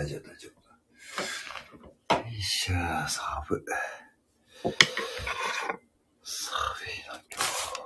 大丈夫、大丈夫。よいしょ、寒い。寒いな、今日。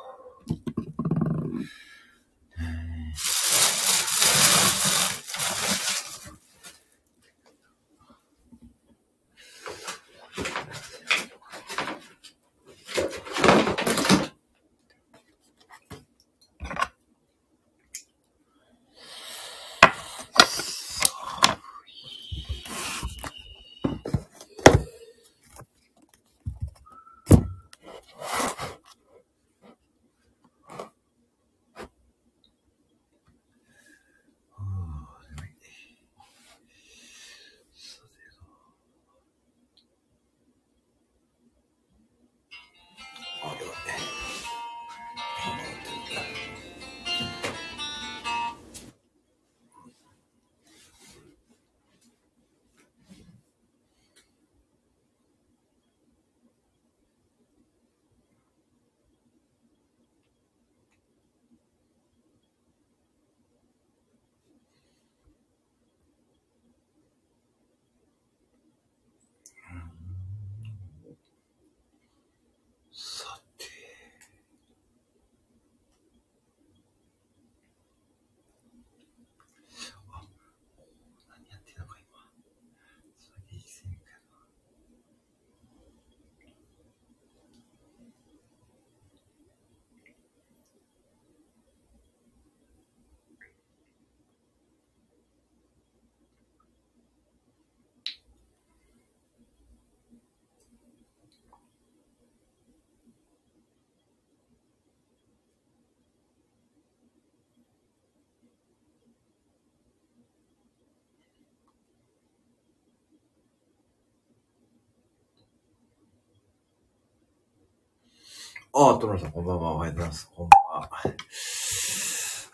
ああ、トロさん、こんばんは。おはようございます。こんばんは。は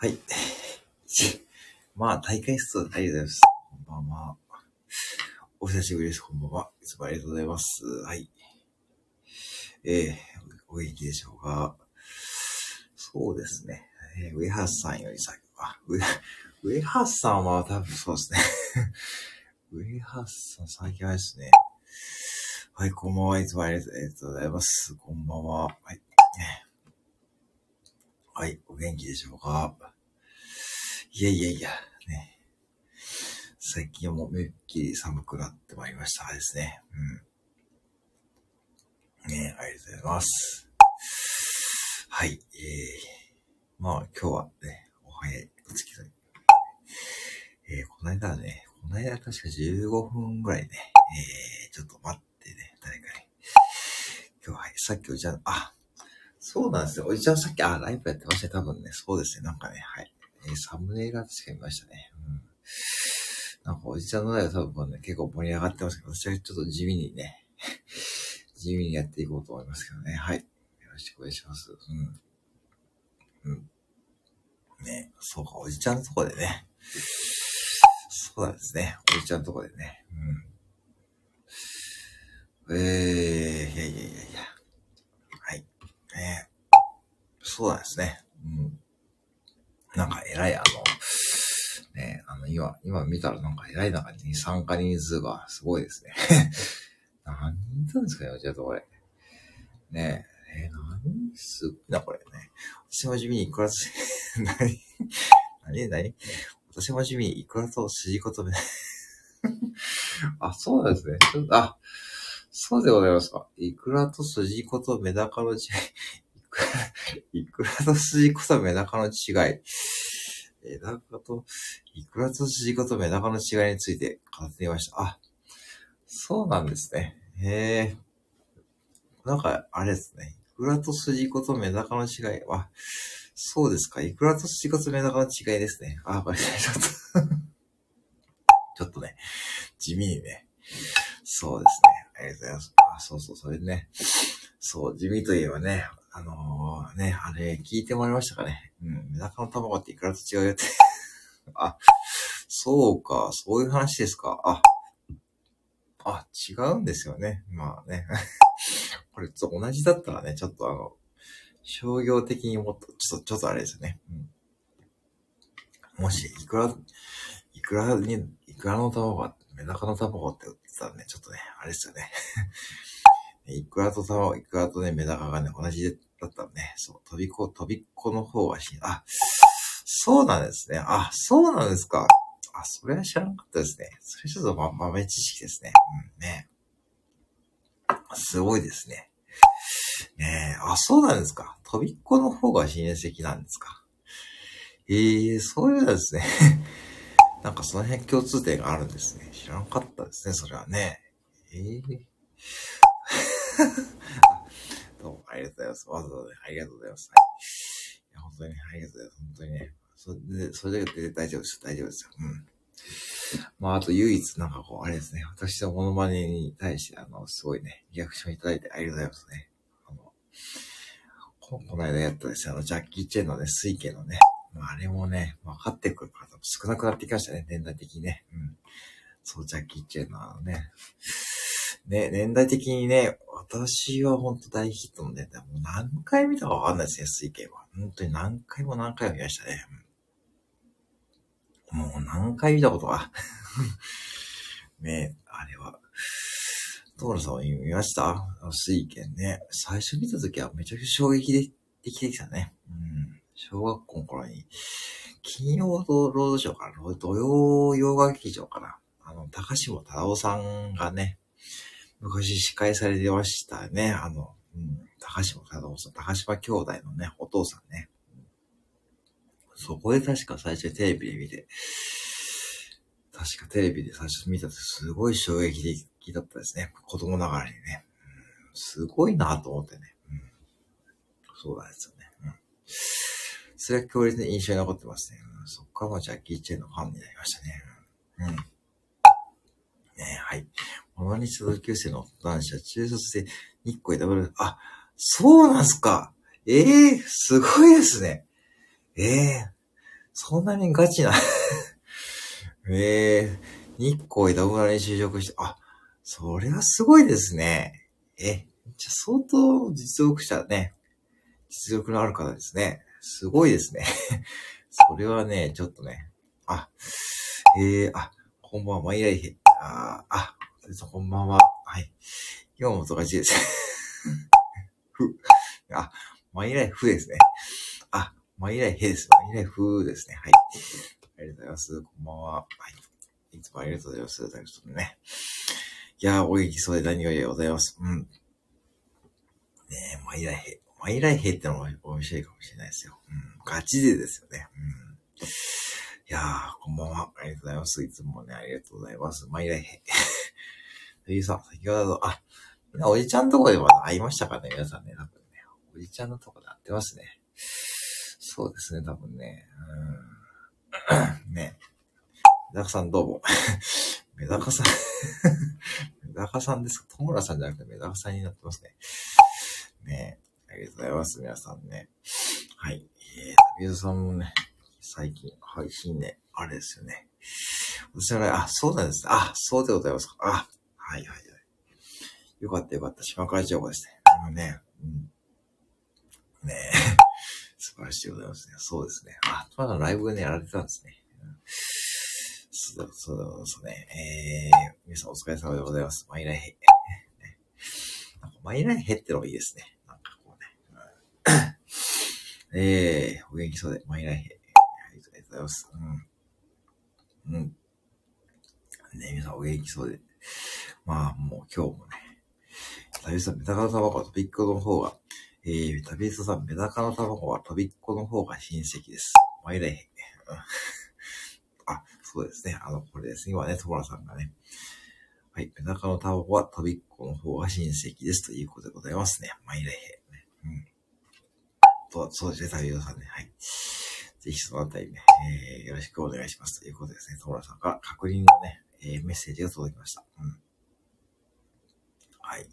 い。まあ、大会室、ありがとうございます。こんばんは。お久しぶりです。こんばんは。いつもありがとうございます。はい。えー、お元気でしょうか。そうですね。えー、ウェハースさんより先、あ、ウェ、ハースさんは多分そうですね。ウェハースさん、最近あれですね。はい、こんばんは。いつもありがとうございます。こんばんは。はい。はい、お元気でしょうか？いやいやいや、ね。最近はもうめっきり寒くなってまいりましたですね。うん。ねありがとうございます。はい、えー、まあ今日はね、お早いお付き合い。えー、この間ね、この間確か15分ぐらいね、えー、ちょっと待ってね、誰かに。今日は、さっきおじちゃん、あ、そうなんですよ。おじちゃんさっき、あ、ライブやってましたね。多分ね、そうですね。なんかね、はい。えーサムネイルは確か見ましたね。うん。なんかおじちゃんのライブ多分ね、結構盛り上がってますけど、私はちょっと地味にね、地味にやっていこうと思いますけどね。はい。よろしくお願いします。うん。うん。ね、そうか、おじちゃんのとこでね。そうなんですね。おじちゃんのとこでね。うん。えー、いやいやいや。ねそうなんですね。うん。なんか偉い、あの、ねあの、今、今見たらなんか偉い中に参加人数がすごいですね。何人いたんですかね、じゃあこれ。ねえ、えー、何すごいな、これね。私も地味にいくらと、何何何？私も地味にいくらと筋ことめ。あ、そうなんですね。ちょっとあ、そうでございますか？いくらと筋子とメダカの違い？いくらいくらと筋子とメダカの違い？メダカと、いくらと筋子とメダカの違いについて語ってみました。あ、そうなんですね。へえ。なんか、あれですね。いくらと筋子とメダカの違い？は、そうですか。いくらと筋子とメダカの違いですね。あ、ごめんなさい。ちょっとちょっとね、地味にね。そうですね。ありがとうございます。あ、そうそう、それね。そう、地味といえばね、あのー、ね、あれ、聞いてもらいましたかね。うん、メダカの卵っていくらと違うよって。あ、そうか、そういう話ですか。あ、あ、違うんですよね。まあね。これ、と同じだったらね、ちょっとあの、商業的にもっと、ちょっと、ちょっとあれですよね。うん。もし、いくら、いくらに、いくらの卵がメダカの卵って言ったらね、ちょっとね、あれですよね。イクラと卵、イクラとね、メダカがね、同じだったらね、そう、飛び子、飛びっ子の方がし、あ、そうなんですね。あ、そうなんですか。あ、それは知らなかったですね。それちょっとま、豆知識ですね。うんね。すごいですね。ねえ、あ、そうなんですか。飛びっ子の方が親戚なんですか。ええー、そういうのですね。なんかその辺共通点があるんですね。知らなかったですね、それはね。ええー、どうもありがとうございます。わざわざ、ありがとうございます。はい、いや本当に、ありがとうございます。本当にね。それで、それだけで大丈夫ですよ。大丈夫ですよ。うん。まあ、あと唯一なんかこう、あれですね。私のモノマネに対して、あの、すごいね、リアクションいただいてありがとうございますね。あの、ここの間やったですね、あの、ジャッキー・チェンのね、水系のね、あ、れもね、分かってくる方も少なくなってきましたね、年代的にね。うん。そう、ジャッキー・チェンのあのね、ね、年代的にね、私は本当大ヒットのネタ、もう何回見たかわかんないですね、水系は。本当に何回も何回も見ましたね。もう何回見たことは。ねあれは。トールさんは見ました？水拳ね。最初見た時はめちゃくちゃ衝撃でできてきたね。うん。小学校の頃に、金曜ロードショーかな？土曜洋画劇場かな？あの、高島忠夫さんがね、昔司会されてましたね。あの、うん、高島忠夫さん、高島兄弟のね、お父さんね。そこで確か最初テレビで見て、確かテレビで最初見たとすごい衝撃的だったですね。子供ながらにね。うん、すごいなと思ってね。うん、そうなんですよね。うん、それは強烈な印象に残ってますね。うん、そっからもジャッキー・チェンのファンになりましたね。うん。ねはい。モノニス同級生の男子は中卒で日光へダブル、あ、そうなんすか。ええー、すごいですね。ええー、そんなにガチなえ えー、日光枝村に就職して、あ、それはすごいですね。え、じゃ相当実力者ね。実力のある方ですね。すごいですね。それはね、ちょっとね。あ、えー、あ、こんばんは、マイライヘ。あ、あ、こんばんは。はい。今日もとがちです。ふ。あ、マイライフですね。あ、マイライヘです。マイライフですね。はい。ありがとうございます。こんばんは。はい。いつもありがとうございます。ということでね。いやー、お元気そうで何よりでございます。うん。ねえ、マイライヘ。マイライヘってのも面白いかもしれないですよ。うん。ガチでですよね。うん。いやー、こんばんは。ありがとうございます。いつもね、ありがとうございます。マイライヘ。というさ、先ほど、あ、おじちゃんのとこでも会いましたかね皆さんね。多分ね。おじちゃんのとこで会ってますね。そうですね、多分ね。うん。ね。メダカさんどうも。メダカさん メダカさんですかトムラさんじゃなくてメダカさんになってますね。ねありがとうございます、皆さんね。はい。えー、旅人さんもね、最近配信ね、あれですよね。私は、あ、そうなんです。あ、そうでございますか。あ、はいはいはい。よかったよかった。島会長ですね。あのね、うん。ねえ。素晴らしいでございますね。そうですね。あ、まだライブね、やられてたんですね。そうだ、そうだ、そうね。えー、皆さんお疲れ様でございます。マイライヘ。マイライヘってのもいいですね。なんかこうね。うん、えー、お元気そうで、マイライヘ。ありがとうございます。うん。うん。ね、皆さんお元気そうで。まあ、もう今日もね、旅人さん、メタカタバコとビッグの方が、えー、旅人さん、メダカの卵は飛びっこの方が親戚です。マイライヘ。あ、そうですね。あの、これです。今ね、トモラさんがね。はい。メダカの卵は飛びっこの方が親戚です。ということでございますね。マイライヘ。うん。と、そうですね。旅人さんね。はい。ぜひそのあたりね、えー、よろしくお願いします。ということですね。トモラさんから確認のね、えー、メッセージが届きました。うん。はい。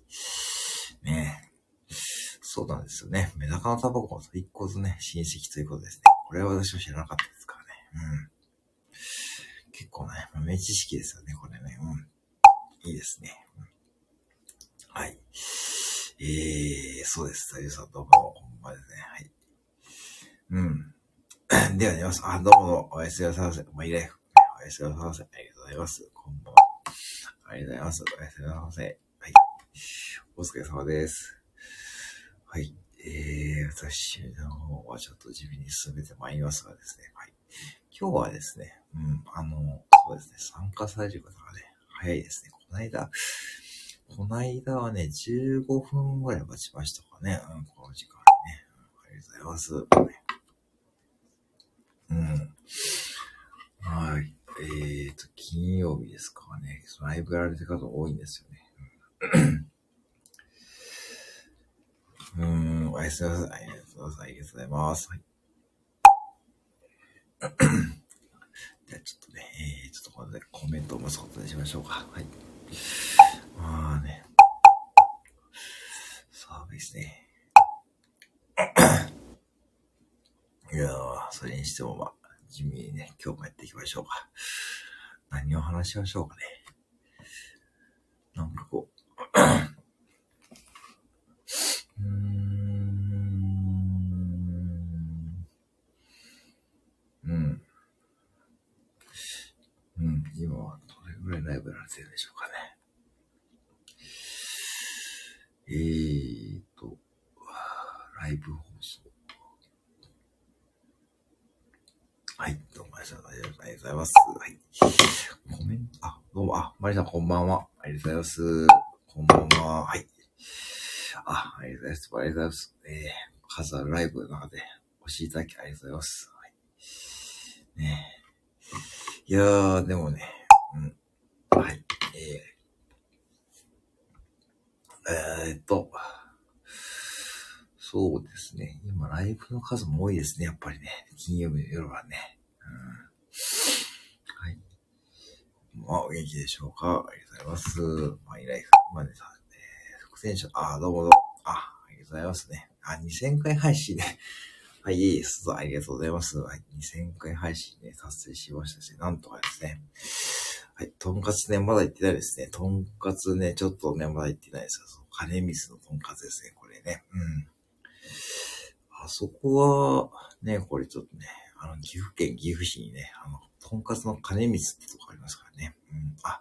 ねえ。そうなんですよね。メダカのタバコと一個ずね、親戚ということですね。これは私は知らなかったですからね。うん。結構ね、豆知識ですよね、これね。うん。いいですね。うん、はい。えー、そうです。さゆさんどうも、こんばんはですね。はい。うん。では、寝ます。あ、どうも、おやすみなさいませ。マイライフ。おやすみなさいませ。ありがとうございます。こんばんは。ありがとうございます。おやすみなさいませ。はい。お疲れ様です。はい。えー、私の方はちょっと地味に進めてまいりますがですね。はい。今日はですね、うん、あの、そうですね、参加される方がね、早いですね。この間、この間はね、15分ぐらい待ちましたかね。うん、この時間ね。ありがとうございます。うん。はい。えーと、金曜日ですかね。ライブやられてる方多いんですよね。うん、うーんおやすみなさい。ありがとうございます。はい。じゃあちょっとね、えー、ちょっとこれでコメントを待つことにしましょうか。はい。まあね。そうですね。いやー、それにしてもまあ、地味にね、今日もやっていきましょうか。何を話しましょうかね。なんかこう、うーん。うん。うん。今はどれぐらいライブやられてるんでしょうかね。えーと、ライブ放送。はい、どうもありがとうごございます。はい。コメント、あ、どうも、あ、マリさんこんばんは。ありがとうございます。こんばんは。はい。あ、ありがとうございます。ありがとうございます。えー、数あるライブの中でお越しいただきありがとうございます。はい。ね。いやー、でもね、うん。はい。えー、えーっと、そうですね。今、ライブの数も多いですね。やっぱりね。金曜日の夜はね。うん、はい。まあ、お元気でしょうかありがとうございます。マイライフ。まあね、さ、えー、副選手、あ、どうもどうも。あ、ありがとうございますね。あ、2000回配信ね。はい、いいです。ありがとうございます。はい、2000回配信ね、達成しましたし、なんとかですね。はい、とんかつね、まだ行ってないですね。とんかつね、ちょっとね、まだ行ってないですよ。そう、金水のとんかつですね、これね。うん。あそこは、ね、これちょっとね、あの、岐阜県岐阜市にね、あの、とんかつの金光ってとこありますからね。うん。あ、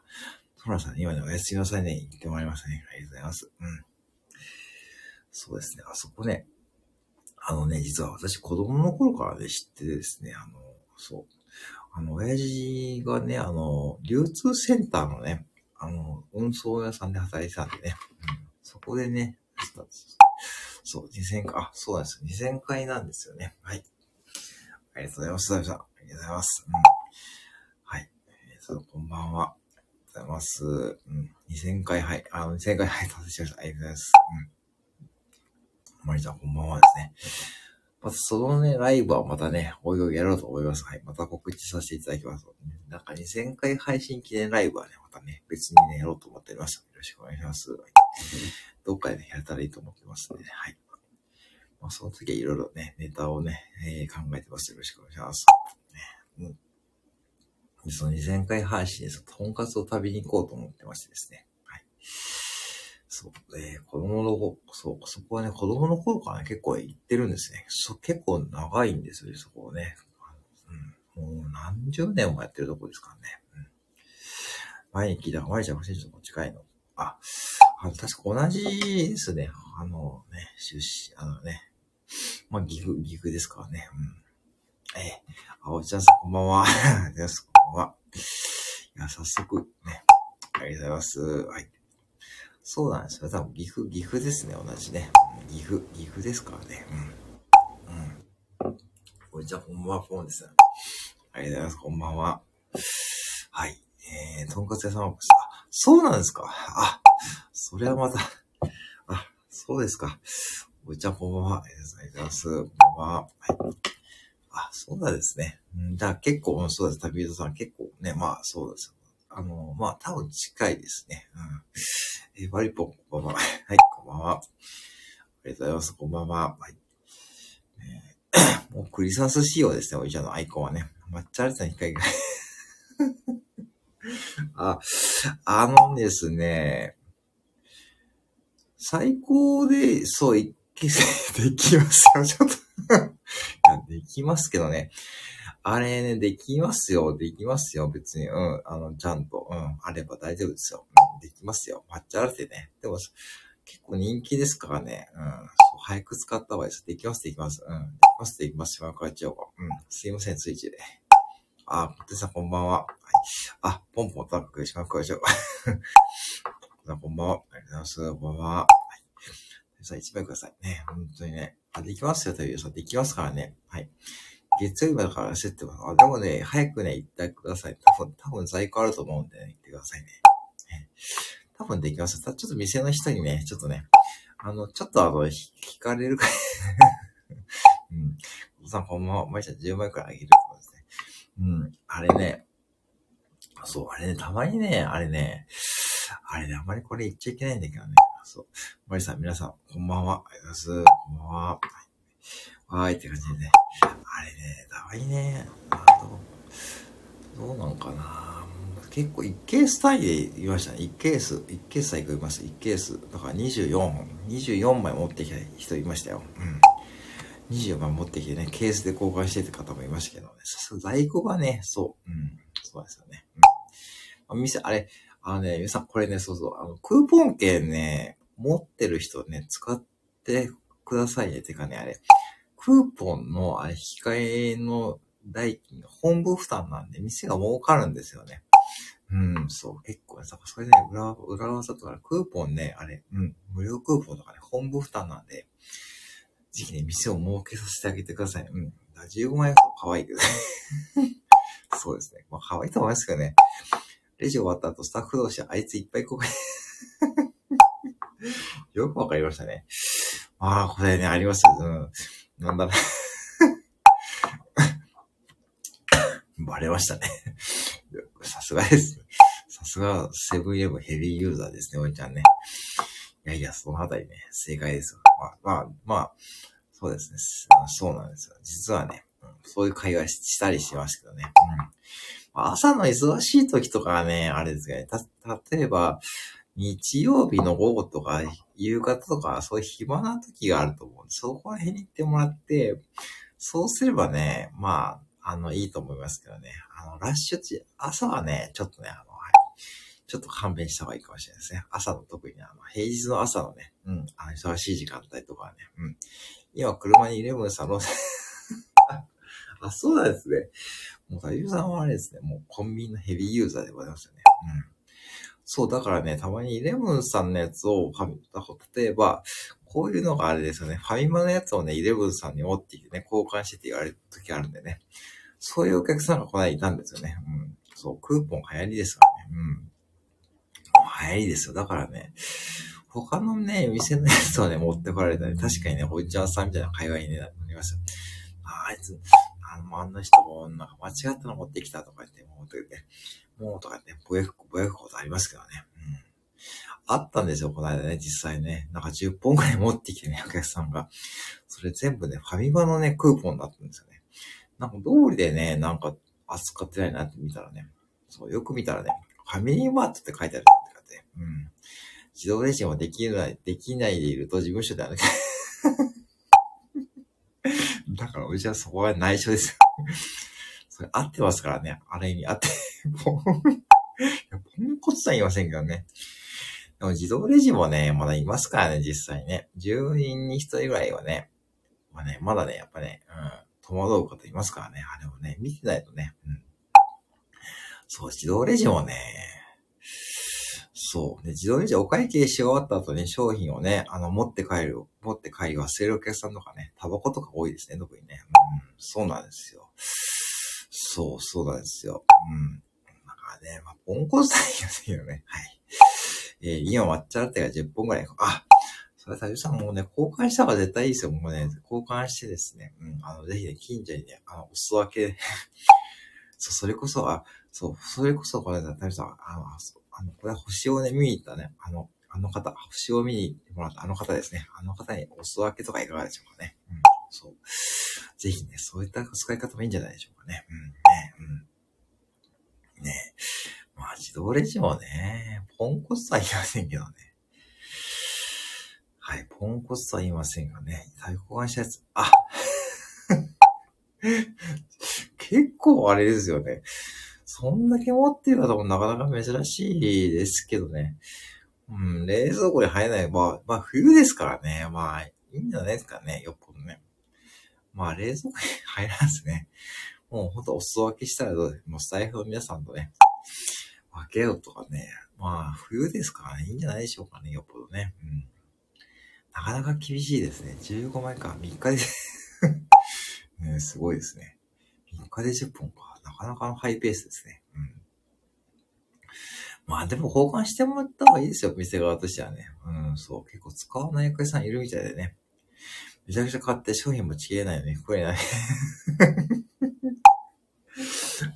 トラさん、今ね、おやすみなさいね、言ってもらいましたね。ありがとうございます。うん。そうですね、あそこね、あのね、実は私子供の頃からね、知ってですね、あの、そう。あの、親父がね、あの、流通センターのね、あの、運送屋さんで働いてたんでね、うん、そこでね、そう、2000回、あ、そうなんですよ。2000回なんですよね。はい。ありがとうございます。ありがとうございます。うん。はい。えー、そう、こんばんは。ありがとうございます。うん。2000回、はい。あ、2000回、はい、達成しました。ありがとうございます。うん。マリちゃん、こんばんはですね。また、そのね、ライブはまたね、おいおいやろうと思います。はい。また告知させていただきます。なんか2000回配信記念ライブはね、またね、別にね、やろうと思っております。よろしくお願いします。どっかでね、やれたらいいと思ってますんでね。はい。まあ、その時はいろいろね、ネタをね、えー、考えてます。よろしくお願いします。ね、うん。その2000回配信です。とんかつを食べに行こうと思ってましてですね。はい。そう、えー、子供の頃、そう、そこはね、子供の頃からね、結構行ってるんですね。そ結構長いんですよね、そこをね。うん、もう何十年もやってるとこですからね。うん。前に聞いた、マリちゃん、選手と近いの。あ、あの、確か同じですね。あのね、出身、あのね。まあ、岐阜、岐阜ですからね。うん。えー、あおちゃんさん、こんばんは。です、こんばんは。いや、早速、ね。ありがとうございます。はい。そうなんですよ。多分、岐阜、岐阜ですね。同じね。岐阜、岐阜ですからね。うん。うん。おじちゃん、こんばんは、こんです。ありがとうございます。こんばんは。はい。えー、とんかつ屋さんは、あ、そうなんですか。あ、それはまた、あ、そうですか。おじちゃん、こんばんは。ありがとうございます。こんばんは。はい。あ、そうなんですね。うん、じゃあ結構、そうです。旅人さん結構ね、まあそうです。あの、まあ多分近いですね。うん。え、バリポン、こんばんは。はい、こんばんは。ありがとうございます。こんばんは。はい。えーもうクリスマス仕様ですね、おじちゃんのアイコンはね。抹茶アリさん控えぐらい。あ、あのですね、最高で、そう、いけ、できますよ、ちょっと。できますけどね。あれね、できますよ、できますよ、別に。うん、あの、ちゃんと、うん、あれば大丈夫ですよ。うんできますよ。抹茶ラテね。でも、結構人気ですからね。うん。そう早く使った方がいいです。できます、できます。うん。できます、できます。島川町が。うん。すいません、ついちで。あ、ポテさんこんばんは。はい。あ、ポンポンタック、島川町。さんこんばんは。ありがとうございます。こんばんは。さあ、一枚ください。ね。本当にね。あ、できますよ、というさ、できますからね。はい。月曜日だから焦ってます。あ、でもね、早くね、言ってください。多分、多分在庫あると思うんでね、言ってくださいね。ね多分できますた。ちょっと店の人にね、ちょっとね、あの、ちょっとあの、聞かれるか うん。おさん、こんばんは。毎日10万円くらいあげると思うんですね。うん。あれね、そう、あれね、たまにね、あれね、あれね、あまりこれ言っちゃいけないんだけどね。そう。マリさん、皆さん、こんばんは。ありがとうございます。こんばんは。はい、って感じでね。あれね、たまにね、あのどうなんかな結構1ケース単位で言いましたね。1ケース、1ケースさえ言いました。1ケース。だから24本、24枚持ってきた人いましたよ。うん。24枚持ってきてね、ケースで交換してって方もいましたけどね。さすが在庫がね、そう。うん。そうですよね。うん。店、あれ、あのね、皆さんこれね、そうそう、あの、クーポン券ね、持ってる人ね、使ってくださいね。てかね、あれ、クーポンの、あれ、引き換えの代金が本部負担なんで、店が儲かるんですよね。うん、そう、結構、さ、それね、裏、裏技とか、クーポンね、あれ、うん、無料クーポンとかね、本部負担なんで、ぜひね、店を儲けさせてあげてください。うん。15万円は可愛いけどね。そうですね。まあ、可愛いと思いますけどね。レジ終わった後、スタッフ同士、あいついっぱいここ よくわかりましたね。ああ、これね、ありますよ。うん。なんだろう。バレましたね。さすがです。さすが、セブンイレブンヘビーユーザーですね、おいちゃんね。いやいや、そのあたりね、正解ですよ。まあ、まあ、まあ、そうですね。そうなんですよ。実はね、うん、そういう会話したりしますけどね。うん朝の忙しい時とかはね、あれですね。た、例えば、日曜日の午後とか、夕方とか、そういう暇な時があると思うんで、そこら辺に行ってもらって、そうすればね、まあ、あの、いいと思いますけどね。あの、ラッシュ地、朝はね、ちょっとね、あの、はい。ちょっと勘弁した方がいいかもしれないですね。朝の特にあの、平日の朝のね、うん、あの、忙しい時間帯とかはね、うん。今、車にイレブンさんの あ、そうなんですね。もう、たゆさんはあれですね、もうコンビニのヘビーユーザーでございますよね。うん。そう、だからね、たまにイレブンさんのやつをファミ、例えば、こういうのがあれですよね。ファミマのやつをね、イレブンさんに持ってきてね、交換してって言われる時あるんでね。そういうお客さんがこの間いたんですよね。うん。そう、クーポン流行りですからね。うん。流行りですよ。だからね、他のね、店のやつをね、持ってこられたら、確かにね、おいちゃんさんみたいな会話に、ね、なりますよ。あいつ、あの、あんな人も、なんか間違ったの持ってきたとか言って、もう、とね、もうとかって、ぼやく、ぼやくことありますけどね。うん。あったんですよ、この間ね、実際ね。なんか10本くらい持ってきてね、お客さんが。それ全部ね、ファミマのね、クーポンだったんですよね。なんか通りでね、なんか扱ってないなって見たらね、そう、よく見たらね、ファミリーマートって書いてあるってって、うん。自動レジもできない、できないでいると事務所である。だから、うちはそこは内緒です。それ合ってますからね。あれに合って。ポンコツさん言いませんけどね。でも自動レジもね、まだいますからね、実際ね。10人に1人ぐらいはね、まあね、まだね、やっぱね、うん、戸惑う方いますからね。あれもね、見てないとね、うん。そう、自動レジもね、そう。で、自動レジお会計し終わった後に商品をね、あの、持って帰る、持って帰り忘れるお客さんとかね、タバコとか多いですね、特にね。うん、そうなんですよ。そう、そうなんですよ。うん。なんかね、まあ、ポンコツさん言いませんよね。はい。えー、今抹茶ラテが10本ぐらい。あ、それ、たじさんもうね、交換した方が絶対いいですよ。もうね、交換してですね。うん。あの、ぜひね、近所にね、あの、お裾分け そう、それこそ、あ、そう、それこそ、これだ、たじさん、あの、あの、これは星をね、見に行ったね、あの、あの方、星を見に行ってもらったあの方ですね。あの方にお裾分けとかいかがでしょうかね。うん。そう。ぜひね、そういった使い方もいいんじゃないでしょうかね。うん。ね、うん。ねまあ、自動レジもね、ポンコツとは言いませんけどね。はい、ポンコツとは言いませんがね。対抗換したやつ、あ 結構あれですよね。そんだけ持ってる方もなかなか珍しいですけどね。うん、冷蔵庫に入らない。まあ、まあ、冬ですからね。まあ、いいんじゃないですかね。よっぽどね。まあ、冷蔵庫に入らずね。もうほんとお裾分けしたらどうですもうスタイフの皆さんとね、分けようとかね。まあ、冬ですからね。いいんじゃないでしょうかね。よっぽどね。うん。なかなか厳しいですね。15枚か。3日で ね、すごいですね。3日で10本か。なかなかのハイペースですね。うん。まあでも交換してもらった方がいいですよ。店側としてはね。うん、そう。結構使わないお客さんいるみたいでね。めちゃくちゃ買って商品もちぎれないよね。これない。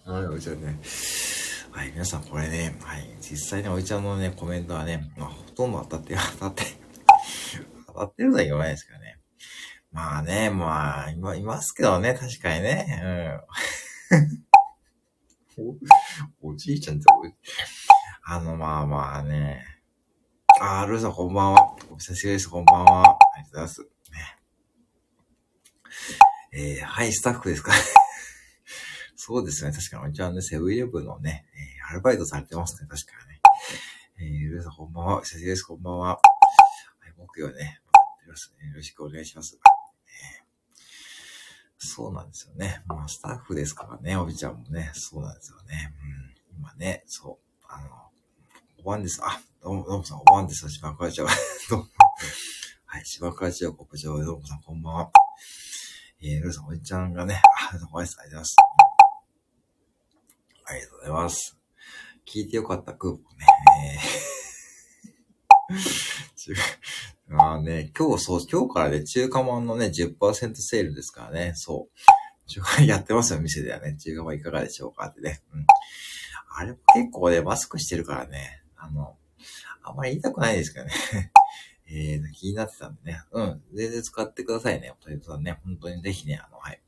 はい、おいちゃね。はい、皆さんこれね、はい、実際においちゃんのね、コメントはね、まあ、ほとんど当たって、当たって、当たってるとは言わないですけどね。まあね、まあ、今、いますけどね、確かにね。うん。おおじいちゃんって、あの、まあまあね。あー、ルーさんこんばんは。お久しぶりです、こんばんは。ありがとうございます。ね。えー、はい、スタッフですか そうですね。確かに、おちゃんね、セブンイレブンのね、えー、アルバイトされてますね。確かにね。えー、ルーさんこんばんは。久しぶりです、こんばんは。はい、木曜ね、よろしくお願いします。そうなんですよね。まあ、スタッフですからね、おびちゃんもね、そうなんですよね。うん。今ね、そう、あの、おばんです。あ、どうも、どうもさん、おばんです。芝倉町。どうも。はい、芝倉町国上、どうもさん、こんばんは。えー、ルーさん、おじちゃんがね、あ、どうもありがとうございます。ありがとうございます。聞いてよかったクーポンね。えー ああね、今日そう、今日からね、中華まんのね、10%セールですからね、そう。中華やってますよ、店ではね。中華まんいかがでしょうかってね。うん。あれ結構ね、マスクしてるからね、あの、あんまり言いたくないですけどね。えー、気になってたんでね。うん。全然使ってくださいね。おとさんね。本当にぜひね、あの、はい。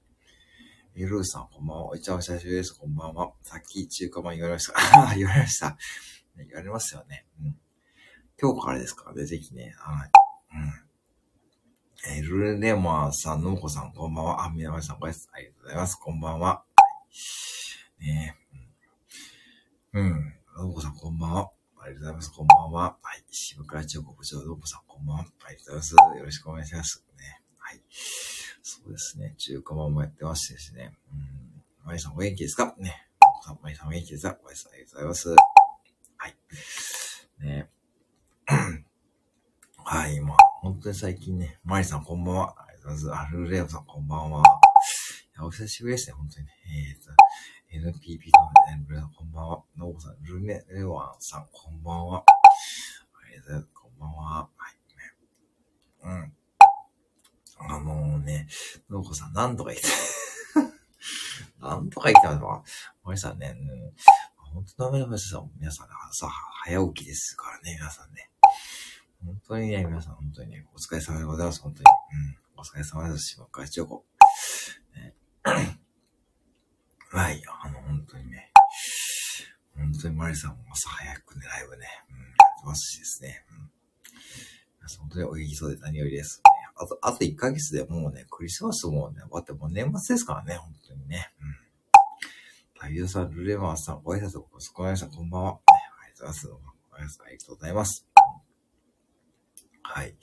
ゆるーさん、こんばんは。おいちゃお久しぶりです。こんばんは。さっき中華まん言われました。言われました。言われますよね。うん。今日からですからね、ぜひね、はい。うん。えー、ルレマーさん、のもこさん、こんばんは。あ、みなまさん、こです。ありがとうございます。こんばんは。ねえ。うん。のもこさん、こんばんは。ありがとうございます。こんばんは。はい。渋川町国長、のもこさん、こんばんは。ありがとうございます。よろしくお願いします。ね。はい。そうですね。中華まんもやってましてですね。うん。まりさん、お元気ですか？ね。まりさん、お元気ですか？まりさん、ありがとうございます。はい。ね はい、まあ、本当に最近ね、マリさんこんばんは。ありがとうございます。アルレオさんこんばんは。いや、お久しぶりですね、本当にね。えー、と、NPP のね、ルレさんこんばんは。ノーボさん、ルネ、レワンさんこんばんは。ありがとうございます。こんばんは。はい、うん。あのー、ね、ノーボさん、なんとか言って、なんとか言ってますわ。マリさんね、うん、本当ダメだ、皆さん、皆さん、朝早起きですからね、皆さんね。本当にね、皆さん本当にね、お疲れ様でございます、本当に。うん。お疲れ様です、島川千代子。ね、はい、あの、本当にね、本当にマリさんも朝早くね、ライブね、うん、やってますしですね。うん。本当にお元気そうで何よりです、あと、あと1ヶ月でもうね、クリスマスもね、終わってもう年末ですからね、本当にね。うん。タイユさん、ルレマーさん、ご挨拶お疲れ様でした。こんばんは。ありがとうございます。ありがとうございます。はい。ね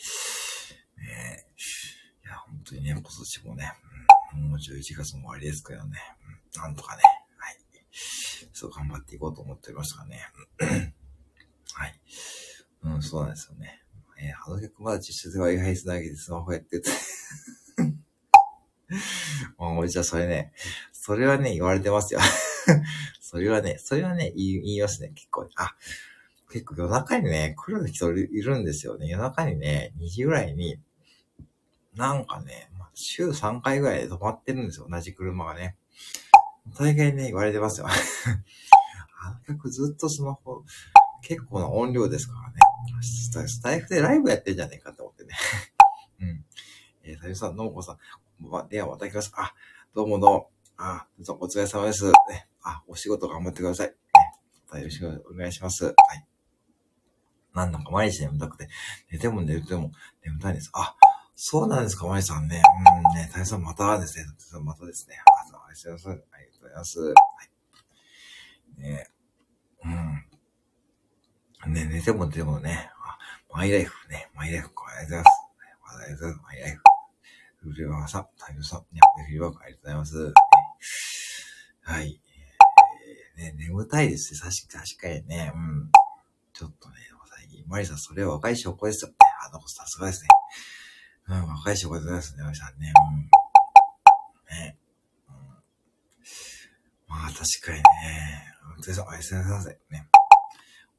いや、本当にね、今年もね、うん、もう11月も終わりですけどね、うん、なんとかね、はい。そう頑張っていこうと思っておりましたかね。はい。うん、そうなんですよね。えー、ハドケクまだ実質で Wi-Fi つなげてスマホやってて。もう、俺じゃあそれね、それはね、言われてますよ。それはね、それはね、言い言いますね、結構。あ、結構夜中にね、来る人いるんですよね。夜中にね、2時ぐらいに、なんかね、週3回ぐらいで止まってるんですよ。同じ車がね。大概ね、言われてますよ。あの曲ずっとスマホ、結構な音量ですからね。スタイフでライブやってんじゃねえかと思ってね。うん。えー、さゆさん、のもこさん、ではまた来ます。あ、どうもどうも。あ、お疲れ様です。ね。あ、お仕事頑張ってください。ね。またよろしくお願いします。はい。なんだか毎日眠たくて、寝ても寝ても眠たいんです。あ、そうなんですか、まいさんね。うんね、大さんまたですね。またですね。あ、ありがとうございます。ありがとうございます。はい。ねうん。ね、寝ても寝てもね、あ、マイライフね、マイライフ、ありがとうございます。ありがとうございます、マイライフ。ルルワさん、太陽さん、ね、フィルバークありがとうございます。はい。えー、ね、眠たいですね。確かにね、うん。ちょっとね、マリさん、それは若い証拠ですよね。あの子、さすがですね。うん、若い証拠でございますね、マリさんね。うん。ね。うん、まあ、確かにね。お疲れ様、おやすみなさい。ね。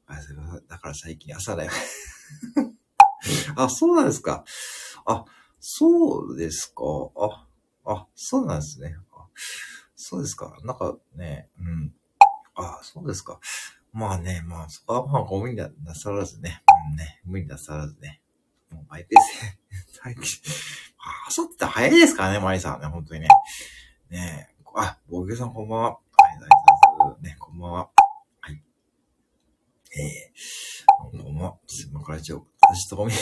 おやすみなさい。だから最近朝だよ。あ、そうなんですか。あ、そうですか。あ、あ、そうなんですね。そうですか。なんかね、うん。あ、そうですか。まあね、まあ、そこはまあ、ご無理なさらずね。うんね、無理なさらずね。もうマイペース 最近、朝って早いですからね、マリさんね、本当にね。ねえ、あ、ボケさんこんばんは。はい、大丈夫。ね、こんばんは。はい。えー、こんばんは。今から一応、私とごみ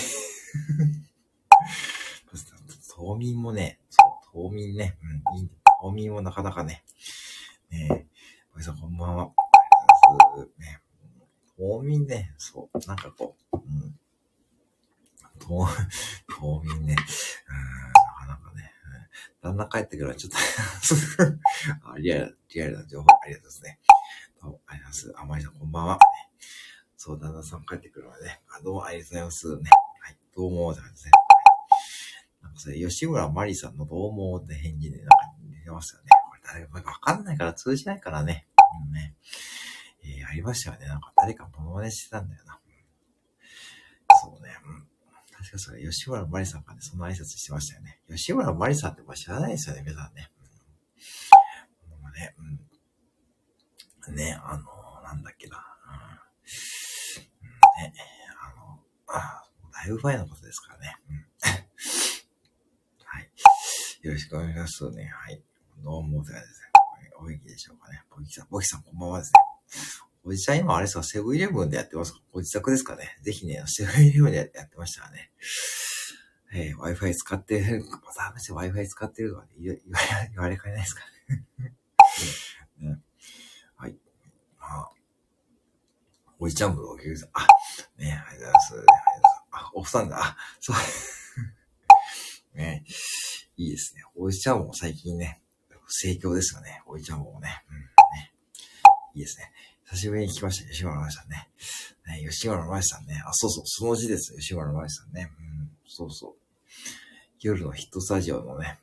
冬眠もね、そう、冬眠ね、うん、いい。冬眠もなかなかね、ねえ、おじさんこんばんは。ね、冬眠ね、そう、なんかこう、うん。冬、冬眠ね、うん、なかなかね、うん、旦那帰ってくるらちょっと あ、リアル、リアルな情報ありがとうございますね。どうもありがとうございます。あまりさんこんばんは。そう、旦那さん帰ってくるのでね、あどうもありがとうございますね。はい、どうも、って感じですね。なんかそれ、吉村まりさんのどうもって返事でなんか似てますよね。これ誰かわかんないから通じないからね。うんね。えー、ありましたよね。なんか誰かモノマネしてたんだよな。そうね。うん。確かそれ、吉村まりさんがね、その挨拶してましたよね。吉村まりさんって知らないですよね、皆さんね。うん。もうね、うん。ね、あの、なんだっけな。うん。ね、あの、あだいぶ前のことですからね。うんはいよろしくお願いしますね。はい。どうも、お疲れです。お元気でしょうかね。ボキさん、ボキさんこんばんはですね。おじちゃん今あれですか、セブンイレブンでやってますか？ご自宅ですかね？ぜひね、セブンイレブンでやってましたらね。えー、Wi-Fi 使ってる、また話 Wi-Fi 使ってるとかね、言われ、言われかねないですか？ね。ねはい。まあ、おじちゃんもお客さん、あ、ね、ありがとうございます。ありがとうございます。あ、おふさんだ。あ、そう。ねいいですね。おいちゃんも最近ね、盛況ですよね。おいちゃんもね。うん、ね。いいですね。久しぶりに来ました、吉村まさんね。ね吉村まさんね。あ、そうそう、その字です、吉村まさんね。うん、そうそう。夜のヒットスタジオのね、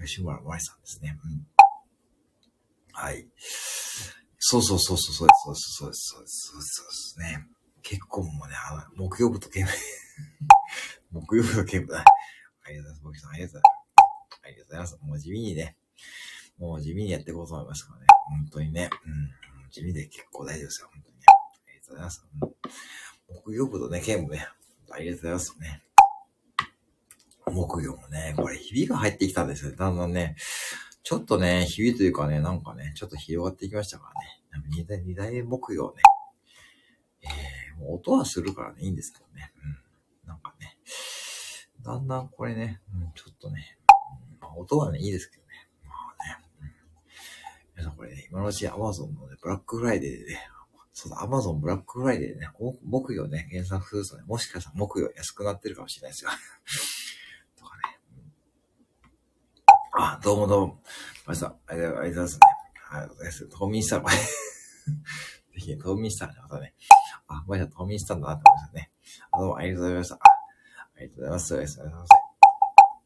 吉村まさんですね。うん。はい。そうそうそうそう、そうです、そうです、そうです、そうです、そうですね。結婚もね、あの、木曜日とケム、木曜日とケムだ。ありがとうございます。僕さん、ありがとうございます。ありがとうございます。もう地味にね、もう地味にやっていこうと思いますからね。本当にね。うん。地味で結構大丈夫ですよ。本当にね。ありがとうございます。木曜日とね、剣もね、ありがとうございますね。木曜もね、これ、ひびが入ってきたんですよ。だんだんね、ちょっとね、ひびというかね、なんかね、ちょっと広がってきましたからね。二代、二代木曜ね。えー、もう音はするからね、いいんですけどね。うん。なんかね、だんだんこれね、うん、ちょっとね、まあ、音はね、いいですけど。皆さんこれね、今のうち Amazon のね、ブラックフライデーでね、そうだ、Amazon ブラックフライデーでね、木曜ね、原作するとね、もしかしたら木曜安くなってるかもしれないですよ。とかね。あ、どうもどうも。まさん、ありがとうございますね。ありがとうございます。冬眠したら、ぜひ、冬眠したらね、またね。あ、まさん冬眠したんだなって思いましたね。どうもありがとうございました。あありがとうございます。ありがとうございます。あ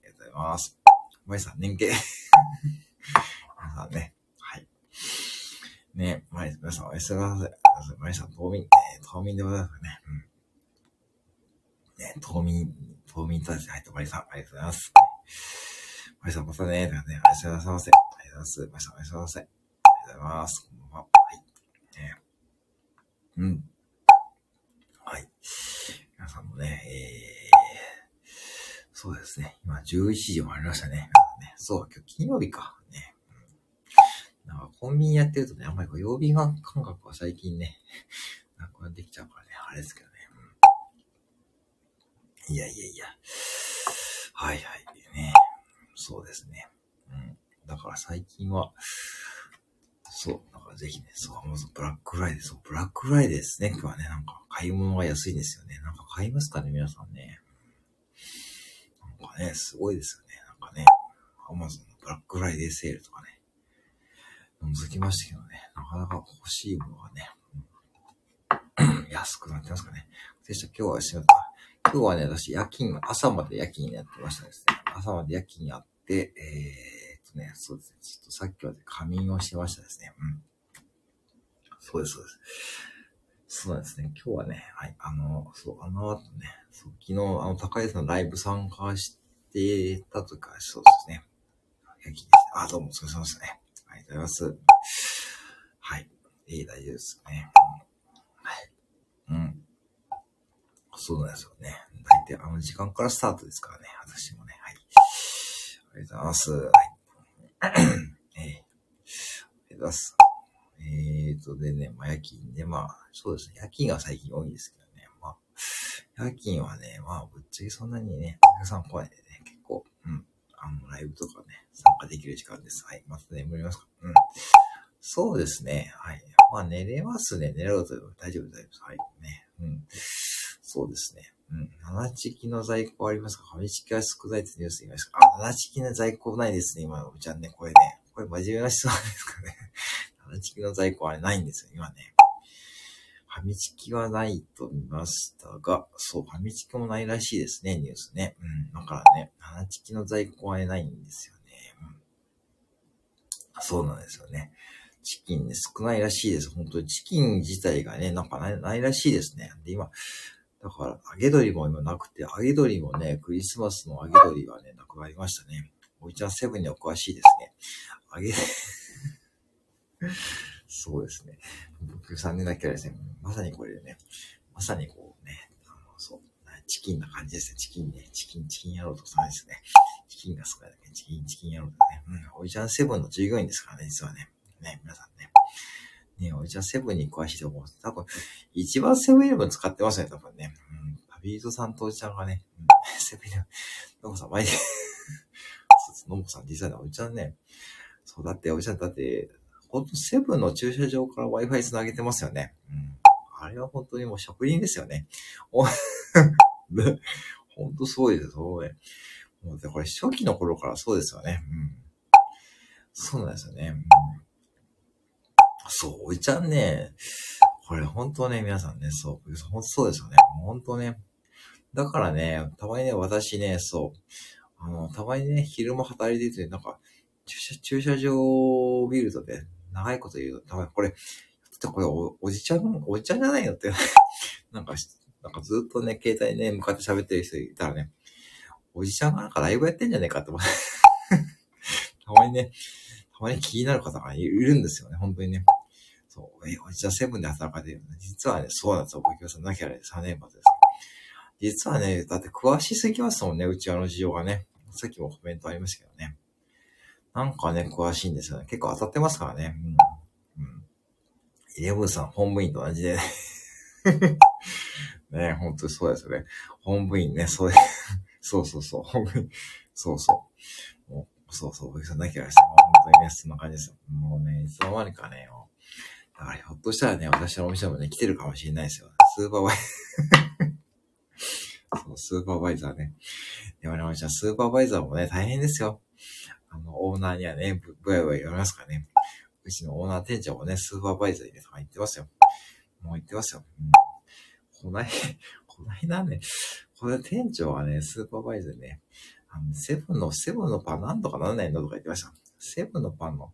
りがとうございます。まさん、年計。皆さんね、ね、まい、皆さんおやすみなさい。まいさん、冬眠、えー、冬眠でございますね。うん。ね、冬眠、冬眠たち入ってまいさん、ありがとうございます。まいさん、またね、ね、おやすみなさいませ。ありがとうございます。まいさん、おやすみなさい。ありがとうございます。こんばんは。はい。ね、うん。はい。皆さんもね、えーそうですね。今11時もありましたね。ねそう、今日金曜日か。コンビニやってるとね、あんまりこう曜日感覚は最近ね、なくなってきちゃうからね、あれですけどね。うん、いやいやいや。はいはい。ね。そうですね。うん。だから最近は、そう、だからぜひね、そう、アマゾンブラックフライデー、そう、ブラックフライデーですね。今日はね、なんか買い物が安いんですよね。なんか買いますかね、皆さんね。なんかね、すごいですよね。なんかね、アマゾンのブラックフライデーセールとかね、覗きましたけどね、なかなか欲しいものがね、安くなってますかね。でした、今日はです、今日はね、私夜勤、朝まで夜勤やってましたですね。朝まで夜勤やって、えー、っとね、そうですね、ちょっとさっきはね仮眠をしてましたですね。うん。そうです、そうです。そうなんですね。今日はね、はい、あの、そう、あの後ね、そう昨日、あの、高井さんのライブ参加してたとか、そうですね。夜勤です。あ、どうも、お疲れ様ですね。とうございます。はい。いい、大丈夫ですね。はい。うん。そうなんですよね。大体あの時間からスタートですからね。私もね。はい。ありがとうございます。はい。えー、ありがとうございます。えーと、でね、まあ、夜勤で、まあ、そうですね。夜勤が最近多いんですけどね。まあ、夜勤はね、まあ、ぶっちゃけそんなにね、お客さん来ないで、あの、ライブとかね、参加できる時間です。はい。また眠りますかうん。そうですね。はい。まあ、寝れますね。寝れると大丈夫、大丈夫です。はい。ね。うん。そうですね。うん。七チキの在庫ありますかファミチキは少ないってニュース言いましたかあ、七チキの在庫ないですね。今のおちゃんね。これね。これ真面目な質問ですかね。七チキの在庫あれないんですよ。今ね。ファミチキはないと見ましたが、そう、ファミチキもないらしいですね、ニュースね。うん。だからね、七チキの在庫はないんですよね。うん。そうなんですよね。チキンね、少ないらしいです。本当にチキン自体がね、なんかないないらしいですね。で、今、だから、揚げ鶏も今なくて、揚げ鶏もね、クリスマスの揚げ鶏がね、なくなりましたね。おいちゃんセブンにお詳しいですね。揚げ、そうですね。僕3年だけはですね、まさにこれでね、まさにこうね、あの、そう、チキンな感じですね。チキンね、チキン、チキン野郎とかですね。チキンが少ないだけ、チキン、チキン野郎とね。うん、おいちゃんセブンの従業員ですからね、実はね。ね、皆さんね。ね、おいちゃんセブンに詳しいと思う。多分、一番セブンイレブン使ってますね、多分ね。うん。パビートさんとおいちゃんがね、うん、セブンイレブン、のこさん、前に、そうでのこさん、実際ね、おいちゃんね、そう、だって、おいちゃん、だって、ほんとセブンの駐車場から Wi-Fi つなげてますよね。うん。あれは本当にもう職人ですよね。お、ね、ほんとすごいです、そうね。もうでこれ初期の頃からそうですよね。うん。そうなんですよね。うんそう、おいちゃんね、これ本当ね、皆さんね、そう、本当そうですよね。本当ね。だからね、たまにね、私ね、そう、あの、たまにね、昼間働いてて、なんか、駐車、駐車場を見るとね、長いこと言うと、たまにこれ、ちょっとこれお、おじちゃん、おじちゃんじゃないのって、なんか、なんかずっとね、携帯ね、向かって喋ってる人いたらね、おじちゃんがなんかライブやってんじゃねえかって思って、たまにね、たまに気になる方がいるんですよね、本当にね。そう、え、おじちゃんセブンで働かれてる実はね、そうなんですよ、ご協さんなきゃね、3年末です。実はね、だって詳しすぎますもんね、うちわの事情がね。さっきもコメントありましたけどね。なんかね、詳しいんですよね。結構当たってますからね。うん。うん。イレブンさん、本務員と同じで ね。ね本当にそうですよね。本部員ね、そうで、そうそうそう、本部員、そうそう。もうそうそう、僕さんなきゃですね。本当にね、そんな感じですよ。もうね、いつの間にかね、もうだからひょっとしたらね、私のお店もね、来てるかもしれないですよ。スーパーバイ、そう、スーパーバイザーね。でもね、おじゃん、スーパーバイザーもね、大変ですよ。あの、オーナーにはね、ぶ、ぶやぶや言われますからね。うちのオーナー店長もね、スーパーバイザーにね、とか言ってますよ。もう言ってますよ。うん。こない、こないだね、これ店長はね、スーパーバイザーね、あの、セブンの、セブンのパンなんとかなんないのとか言ってました。セブンのパンの、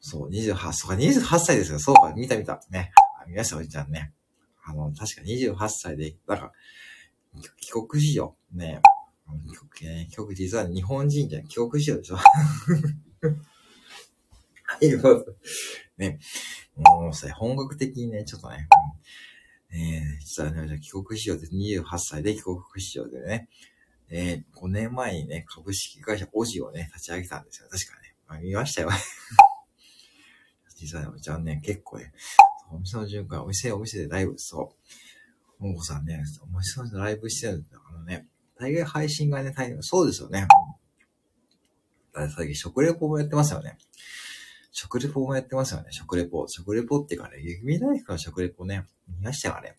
そう、28、そうか、28歳ですよ。そうか、見た見た。ね。あ見ました、おじちゃんね。あの、確か28歳で、なんか、帰国子女。ね。帰国、ね、帰国、実は日本人じゃん。帰国子女でしょ。はい、どうぞ。ね。もうさ、本格的にね、ちょっとね、うん、えー、実はね、帰国子女で28歳で帰国子女でね、えー、5年前にね、株式会社オジをね、立ち上げたんですよ。確かね。まあ、見ましたよ。実はね、おちゃんね、結構ね、お店の循環、お店、お店でライブ、そう。もんこさんね、お店のライブしてるんだからね、大概配信がね、大変、そうですよね。だ最近食レポもやってますよね。食レポもやってますよね。食レポ。食レポっていうかね、雪見大福の食レポね、見ましたかね。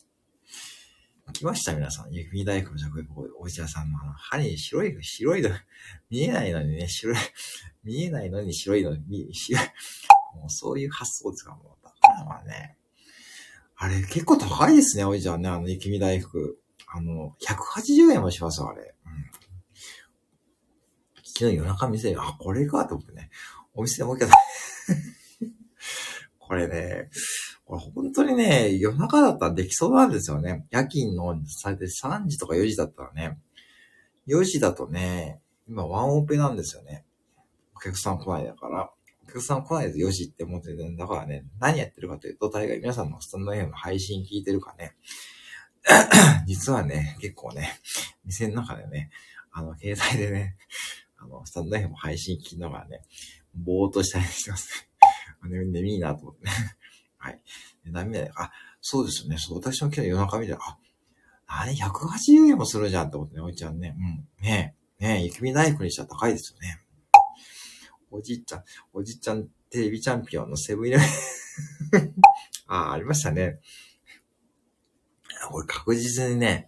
来ました皆さん。雪見大福の食レポ。お医者さんのあの、歯に白い、白いの、見えないのにね、白い、見えないのに白いの、見、白い。もうそういう発想ですか、もう。だからまあね。あれ、結構高いですね、おいちゃんね、あの、雪見大福。あの、180円もしますあれ。うん。昨日夜中見せる、あ、これかと思ってね。お店でもう一回 これね、これ本当にね、夜中だったらできそうなんですよね。夜勤の最低3時とか4時だったらね。4時だとね、今ワンオペなんですよね。お客さん来ないだから。お客さん来ないで4時って思ってて、だからね、何やってるかというと、大概皆さんのスタンド FM の配信聞いてるかね。実はね、結構ね、店の中でね、あの、携帯でね、あの、スタンド FM 配信聞きながらね、ぼーっとしたりしてます。ね、眠いなと思ってね。はい。涙で、あ、そうですよね。そう、私も今日夜中見て、あ、何 ?180 円もするじゃんって思ってね、おいちゃんね。うん。ねえ、ねえ、雪見大福にしたら高いですよね。おじいちゃん、おじいちゃんテレビチャンピオンのセブンイレブンあ、ありましたね。これ確実にね、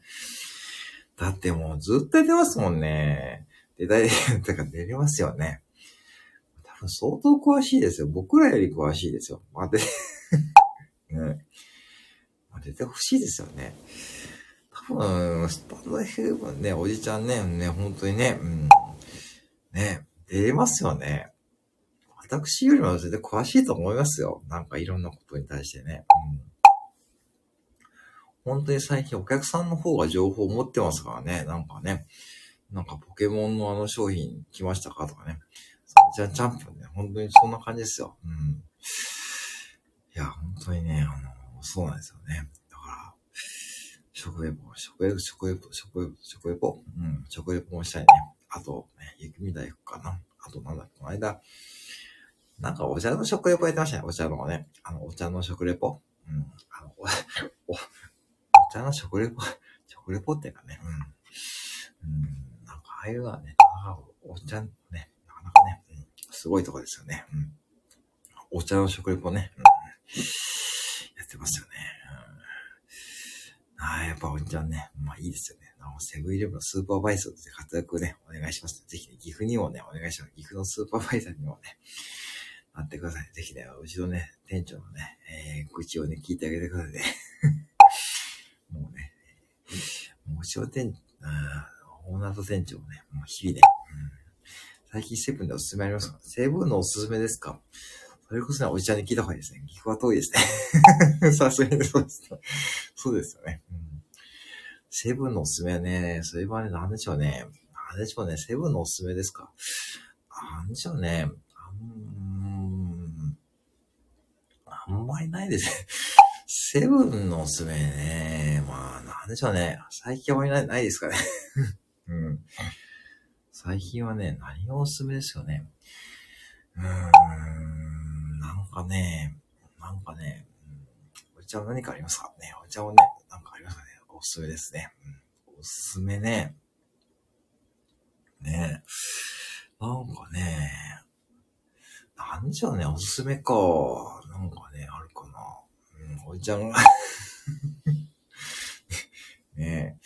だってもうずっと出てますもんね。出たい、だから出れますよね。多分相当詳しいですよ。僕らより詳しいですよ。まあ、で、ね。まあ、出てほしいですよね。多分、スタンド FM ね、おじちゃんね、ね、本当にね、うん。ね、出れますよね。私よりも絶対詳しいと思いますよ。なんかいろんなことに対してね。うん本当に最近お客さんの方が情報を持ってますからね。なんかね。なんかポケモンのあの商品来ましたかとかね。じゃあジャンプね。本当にそんな感じですよ。うん。いや、本当にね、あの、そうなんですよね。だから、食レポ、食レポ、食レポ、食レポ、食レポ？うん、食レポもしたいね。あと、ね、雪見大福かな。あと、なんだっけ、この間、なんかお茶の食レポやってましたね。お茶のね。あの、お茶の食レポ？うん。あの、お、お茶の食レポ、食レポっていうかね。うん。うん。なんか、ああいうのはね、お茶ね、なかなかね、うん、すごいとこですよね。うん。お茶の食レポね。うん。やってますよね。うん。ああ、やっぱお茶ね、まあいいですよね。あの、セブンイレブンのスーパーバイザーとして活躍ね、お願いします。ぜひね、岐阜にもね、お願いします。岐阜のスーパーバイザーにもね、なってください。ぜひね、うちのね、店長のね、えー、愚痴をね、聞いてあげてくださいね。もうね、もううちの店、オーナー店長ね、もう日々ね、うん、最近セブンでおすすめありますか？セブンのおすすめですか？それこそね、おじちゃんに聞いた方がいいですね。岐阜は遠いですね。さすがにそうです、そうですよね。うん、セブンのおすすめはね、それはね、なんでしょうね。なんでしょうね。セブンのおすすめですか？なんでしょうね。あんまりないですね。セブンのおすすめね。まあ、なんでしょうね。最近あんまりないないですかね。うん。最近はね、何がおすすめですよね。うーん、なんかね、なんかね、お茶は何かありますか？ね。お茶はね、なんかありますかね。おすすめですね。うん、おすすめね。ねなんかね、なんでしょうね、おすすめか。なんかね、あるかな。おいちゃんが ねえ。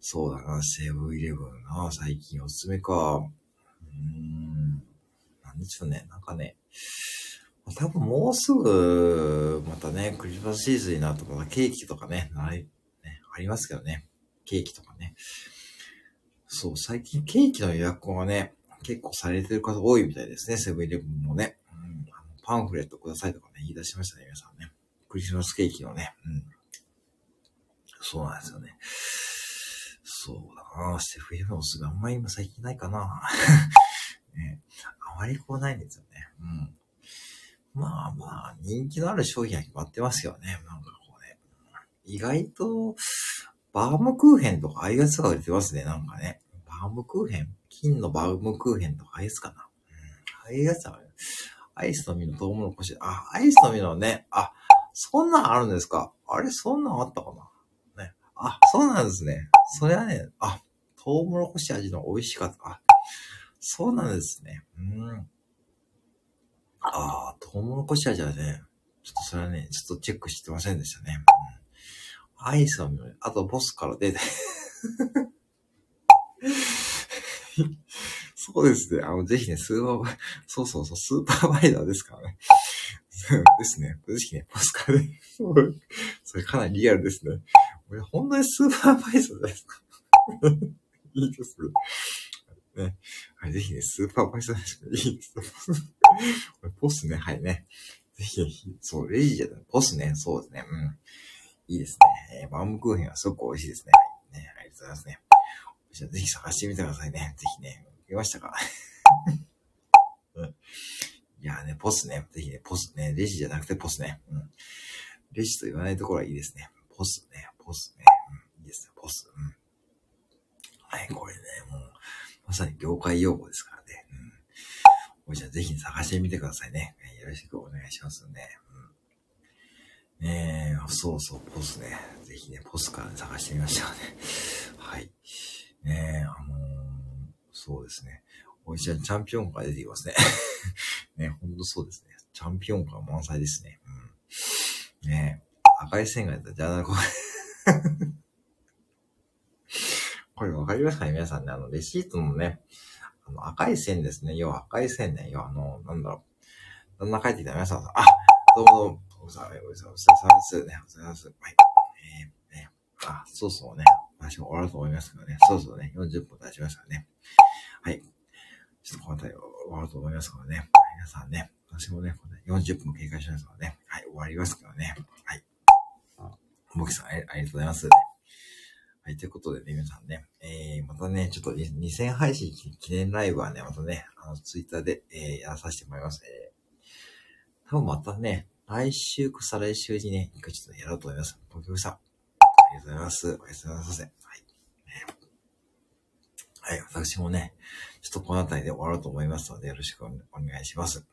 そうだな、セブンイレブンな、最近おすすめか。うーん。なんでしょうね、なんかね。多分もうすぐ、またね、クリスマスシーズンになるとまたケーキとかね、な、ね、ありますけどね。ケーキとかね。そう、最近ケーキの予約がね、結構されてる方多いみたいですね、セブンイレブンもね。うん、あのパンフレットくださいとかね、言い出しましたね、皆さんね。クリスマスケーキのね。うん。そうなんですよね。そうだなセブンイレブンのおすすめあんまり今最近ないかな ね。あまりこうないんですよね。うん。まあまあ、人気のある商品は決まってますよね。なんかこうね。意外と、バームクーヘンとかああいうやつが売れてますね、なんかね。バームクーヘン？金のバウムクーヘンとかアイスかな。うん、ああいうやつは、アイスの実のトウモロコシ。あ、アイスの実のね、あ、そんなんあるんですか？あれ、そんなんあったかな？ね。あ、そうなんですね。それはね、あ、トウモロコシ味の美味しかった。あ、そうなんですね。うん。ああ、トウモロコシ味はね、ちょっとそれはね、ちょっとチェックしてませんでしたね。うん、アイスはあとボスから出て そうですね。あの、ぜひね、スーパーバイ、そうそうそう、スーパーバイザーですからね。ですね。ぜひね、ボスからね。それかなりリアルですね。俺、本当にスーパーバイザーですか？いいですね。ね。はい、ぜひね、スーパーバイザーですいいです。ポスね、はいね。ぜひ、そう、レジじゃない、ポスね、そうですね。うん。いいですね。えー、バームクーヘンはすごく美味しいですね。はい。ね、ありがとうございますね。じゃあぜひ探してみてくださいね。ぜひね、見ましたか？うん。いやね、ポスね。ぜひね、ポスね。レジじゃなくてポスね。うん。レジと言わないところはいいですね。ポスね、ポスね。うん。いいですね、ポス。うん。はい、これね、もう、まさに業界用語ですからね。うん。じゃあぜひ探してみてくださいね。よろしくお願いしますね。うん。ねえ、そうそう、ポスね。ぜひね、ポスから探してみましたね。はい。ねえ、あのー、そうですね。おいちゃん、チャンピオンカー出てきますね。ね、ほんとそうですね。チャンピオンカー満載ですね。うん。ね、赤い線が出たじゃあ、これ これわかりますかね皆さんね、あの、レシートのね、あの、赤い線ですね。要は赤い線ね。要はあの、なんだろう。だんだん帰ってきた？皆さん、あ、どうもどうも、お疲れ様です。お疲れ様です。お疲れ様です。はい。えー、ね、あ、そうそうね。私も終わると思いますけどね。そうそうね。40分経ちましたね。はい。ちょっとこの辺り終わると思いますからね。皆さんね。私もね、40分も経過しましたからね。はい、終わりますからね。はい。もきさんあ、ありがとうございます。はい、ということでね、皆さんね、えー、またね、ちょっと2000配信記念ライブはね、またね、あの、ツイッターで、えー、やらさせてもらいます。えー、多分またね、来週か再来週にね、一回ちょっとやろうと思います。東京さん、ありがとうございます。おやすみなさい。はい。私もね、ちょっとこの辺りで終わろうと思いますので、よろしくお願いします。は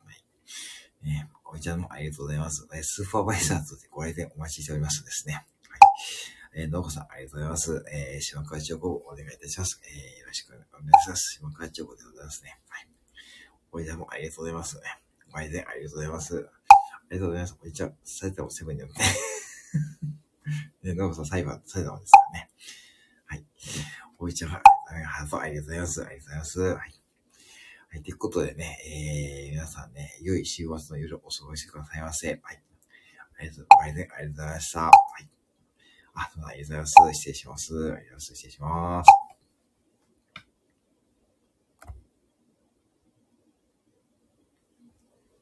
い。ね、こいちゃんもありがとうございます。スーパーバイザーとでご来店お待ちしておりますですね。はい。えー、どうこさん、ありがとうございます。えー、島川千代子お願いいたします。えー、よろしくお願いします。島川千代子でございますね。はい。おいちゃんもありがとうございますね。ご来店ありがとうございます。ありがとうございます。おいちゃん、埼玉セブンによって。ね、どうこさん、裁判、埼玉ですからね。はい。おいちゃん、ハート、ありがとうございます。ありがとうございます。はい。はい。ということでね、えー、皆さんね、良い週末の夜をお過ごしくださいませ。はい。ありがとうございました。はい。あ、ありがとうございます。失礼します。ありがとうございます。失礼します。